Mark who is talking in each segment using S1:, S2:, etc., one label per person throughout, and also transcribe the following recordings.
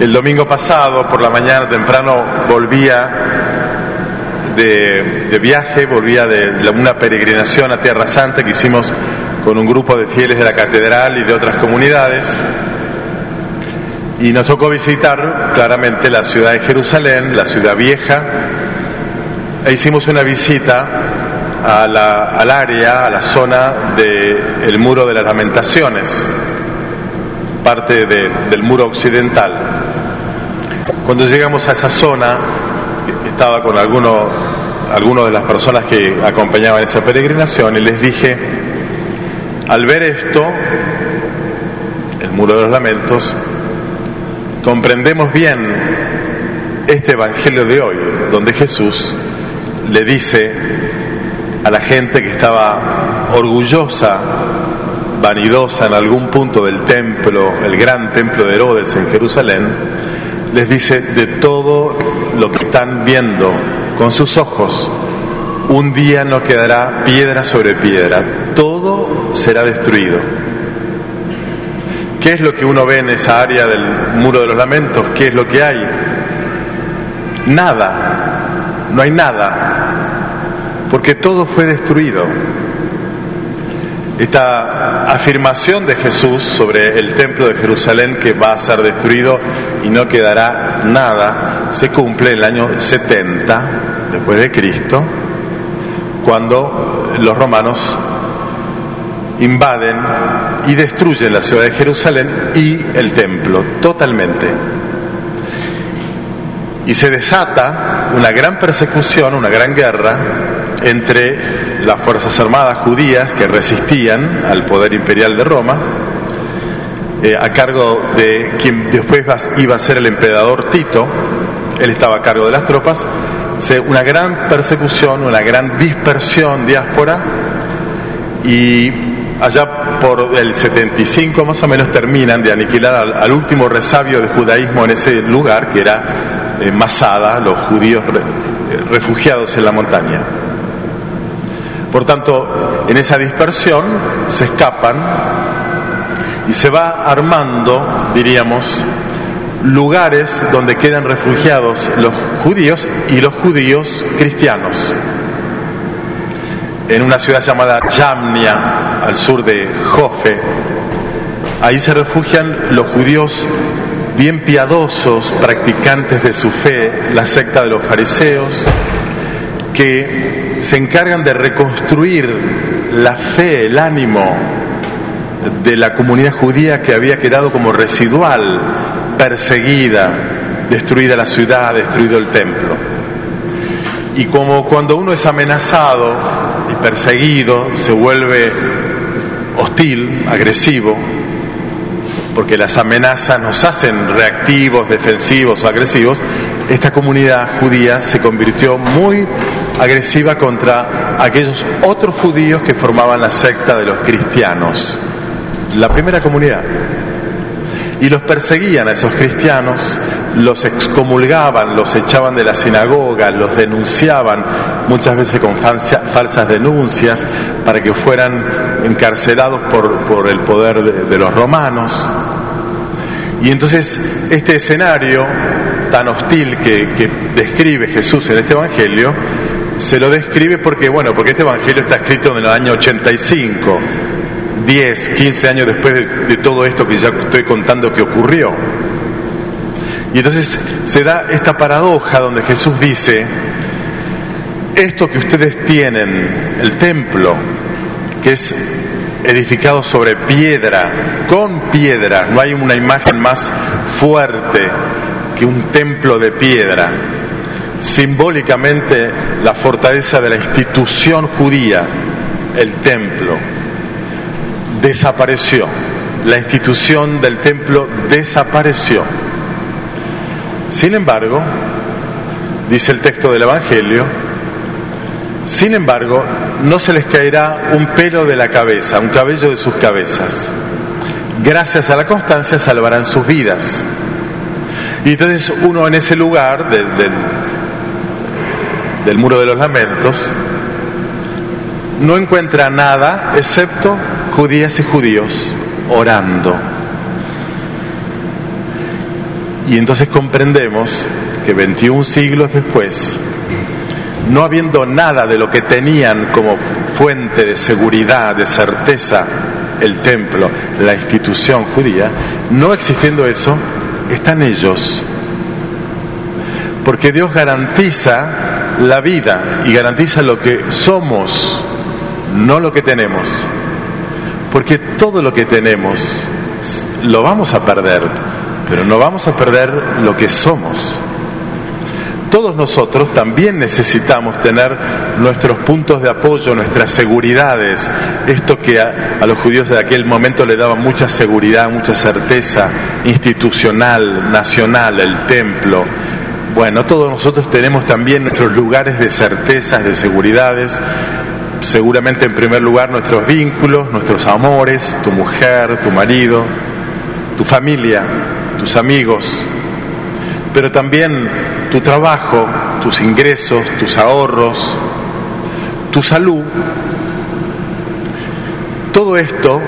S1: El domingo pasado, por la mañana temprano, volvía de, viaje, volvía de una peregrinación a Tierra Santa que hicimos con un grupo de fieles de la catedral y de otras comunidades. Y nos tocó visitar claramente la ciudad de Jerusalén, la ciudad vieja, e hicimos una visita al área, a la zona del muro de las lamentaciones, parte del muro occidental. Cuando llegamos a esa zona, estaba con algunos algunos de las personas que acompañaban esa peregrinación y les dije, al ver esto, el muro de los lamentos, comprendemos bien este Evangelio de hoy, donde Jesús le dice a la gente que estaba orgullosa, vanidosa en algún punto del templo, el gran templo de Herodes en Jerusalén, les dice de todo lo que están viendo con sus ojos, un día no quedará piedra sobre piedra, todo será destruido. ¿Qué es lo que uno ve en esa área del muro de los lamentos? ¿Qué es lo que hay? Nada, no hay nada, porque todo fue destruido. Esta afirmación de Jesús sobre el templo de Jerusalén que va a ser destruido y no quedará nada, se cumple en el año 70 después de Cristo, cuando los romanos invaden y destruyen la ciudad de Jerusalén y el templo totalmente. Y se desata una gran persecución, una gran guerra entre las Fuerzas Armadas judías que resistían al poder imperial de Roma, eh, a cargo de quien después iba a ser el emperador Tito, él estaba a cargo de las tropas, una gran persecución, una gran dispersión diáspora y allá por el 75 más o menos terminan de aniquilar al, último resabio de judaísmo en ese lugar que era eh, Masada, los judíos refugiados en la montaña. Por tanto, en esa dispersión se escapan y se va armando, diríamos, lugares donde quedan refugiados los judíos y los judíos cristianos. En una ciudad llamada Yamnia, al sur de Jofe, ahí se refugian los judíos bien piadosos, practicantes de su fe, la secta de los fariseos, que se encargan de reconstruir la fe, el ánimo de la comunidad judía que había quedado como residual, perseguida, destruida la ciudad, destruido el templo. Y como cuando uno es amenazado y perseguido, se vuelve hostil, agresivo, porque las amenazas nos hacen reactivos, defensivos o agresivos, esta comunidad judía se convirtió muy agresiva contra aquellos otros judíos que formaban la secta de los cristianos, la primera comunidad. Y los perseguían a esos cristianos, los excomulgaban, los echaban de la sinagoga, los denunciaban, muchas veces con falsas denuncias, para que fueran encarcelados por, el poder de los romanos. Y entonces este escenario tan hostil que, describe Jesús en este Evangelio, se lo describe porque, bueno, porque este Evangelio está escrito en el año 85, 10, 15 años después de, de todo esto que ya estoy contando que ocurrió. Y entonces se da esta paradoja donde Jesús dice, esto que ustedes tienen, el templo, que es edificado sobre piedra, con piedra, no hay una imagen más fuerte que un templo de piedra, simbólicamente la fortaleza de la institución judía, el templo, desapareció, la institución del templo desapareció. Sin embargo, dice el texto del Evangelio, sin embargo, no se les caerá un pelo de la cabeza, un cabello de sus cabezas. Gracias a la constancia salvarán sus vidas. Y entonces uno en ese lugar del, del, muro de los lamentos no encuentra nada excepto judías y judíos orando. Y entonces comprendemos que 21 siglos después, no habiendo nada de lo que tenían como fuente de seguridad, de certeza, el templo, la institución judía, no existiendo eso, están ellos. Porque Dios garantiza la vida y garantiza lo que somos, no lo que tenemos. Porque todo lo que tenemos lo vamos a perder, pero no vamos a perder lo que somos todos nosotros también necesitamos tener nuestros puntos de apoyo, nuestras seguridades, esto que a, los judíos de aquel momento le daba mucha seguridad, mucha certeza institucional, nacional, el templo. Bueno, todos nosotros tenemos también nuestros lugares de certezas, de seguridades, seguramente en primer lugar nuestros vínculos, nuestros amores, tu mujer, tu marido, tu familia, tus amigos, pero también tu trabajo, tus ingresos, tus ahorros, tu salud, todo esto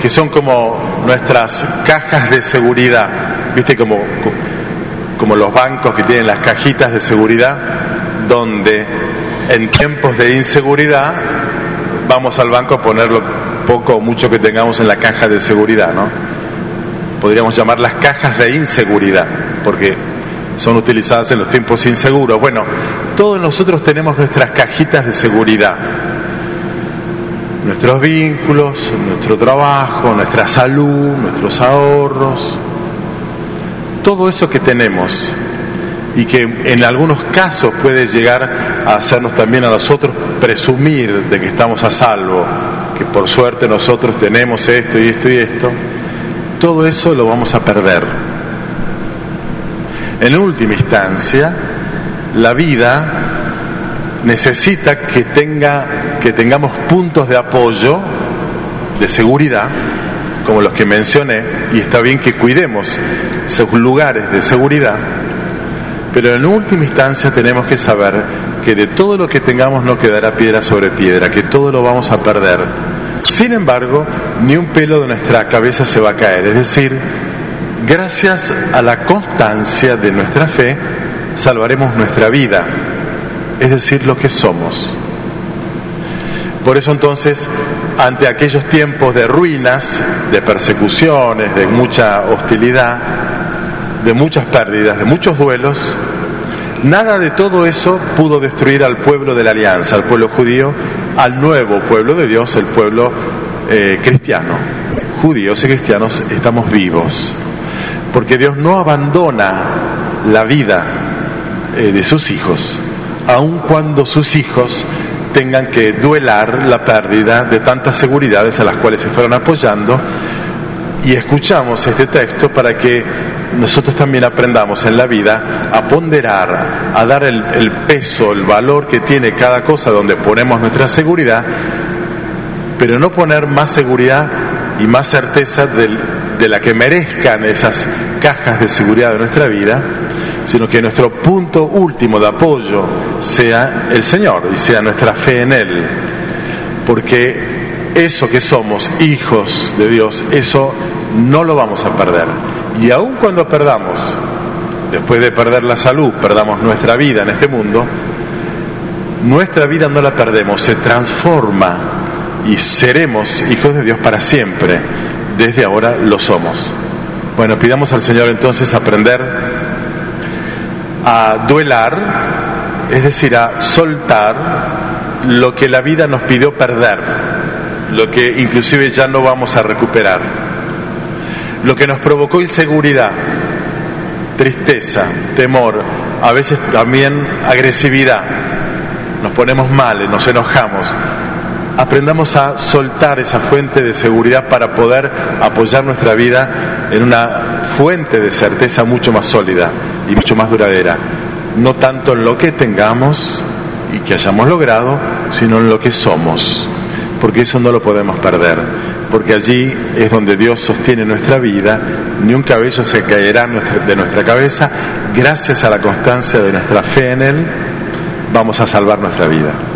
S1: que son como nuestras cajas de seguridad, viste como, como los bancos que tienen las cajitas de seguridad, donde en tiempos de inseguridad vamos al banco a poner lo poco o mucho que tengamos en la caja de seguridad, ¿no? Podríamos llamar las cajas de inseguridad, porque son utilizadas en los tiempos inseguros. Bueno, todos nosotros tenemos nuestras cajitas de seguridad, nuestros vínculos, nuestro trabajo, nuestra salud, nuestros ahorros, todo eso que tenemos y que en algunos casos puede llegar a hacernos también a nosotros presumir de que estamos a salvo, que por suerte nosotros tenemos esto y esto y esto, todo eso lo vamos a perder. En última instancia, la vida necesita que, tenga, que tengamos puntos de apoyo, de seguridad, como los que mencioné, y está bien que cuidemos esos lugares de seguridad, pero en última instancia tenemos que saber que de todo lo que tengamos no quedará piedra sobre piedra, que todo lo vamos a perder. Sin embargo, ni un pelo de nuestra cabeza se va a caer, es decir, gracias a la constancia de nuestra fe, salvaremos nuestra vida, es decir, lo que somos. Por eso entonces, ante aquellos tiempos de ruinas, de persecuciones, de mucha hostilidad, de muchas pérdidas, de muchos duelos, nada de todo eso pudo destruir al pueblo de la alianza, al pueblo judío, al nuevo pueblo de Dios, el pueblo eh, cristiano. Judíos y cristianos estamos vivos porque Dios no abandona la vida eh, de sus hijos, aun cuando sus hijos tengan que duelar la pérdida de tantas seguridades a las cuales se fueron apoyando. Y escuchamos este texto para que nosotros también aprendamos en la vida a ponderar, a dar el, peso, el valor que tiene cada cosa donde ponemos nuestra seguridad, pero no poner más seguridad y más certeza de la que merezcan esas cajas de seguridad de nuestra vida, sino que nuestro punto último de apoyo sea el Señor y sea nuestra fe en Él. Porque eso que somos, hijos de Dios, eso no lo vamos a perder. Y aun cuando perdamos, después de perder la salud, perdamos nuestra vida en este mundo, nuestra vida no la perdemos, se transforma y seremos hijos de Dios para siempre desde ahora lo somos. Bueno, pidamos al Señor entonces aprender a duelar, es decir, a soltar lo que la vida nos pidió perder, lo que inclusive ya no vamos a recuperar, lo que nos provocó inseguridad, tristeza, temor, a veces también agresividad, nos ponemos mal, nos enojamos, aprendamos a soltar esa fuente de seguridad para poder apoyar nuestra vida en una fuente de certeza mucho más sólida y mucho más duradera. No tanto en lo que tengamos y que hayamos logrado, sino en lo que somos. Porque eso no lo podemos perder. Porque allí es donde Dios sostiene nuestra vida, ni un cabello se caerá de nuestra cabeza. Gracias a la constancia de nuestra fe en Él, vamos a salvar nuestra vida.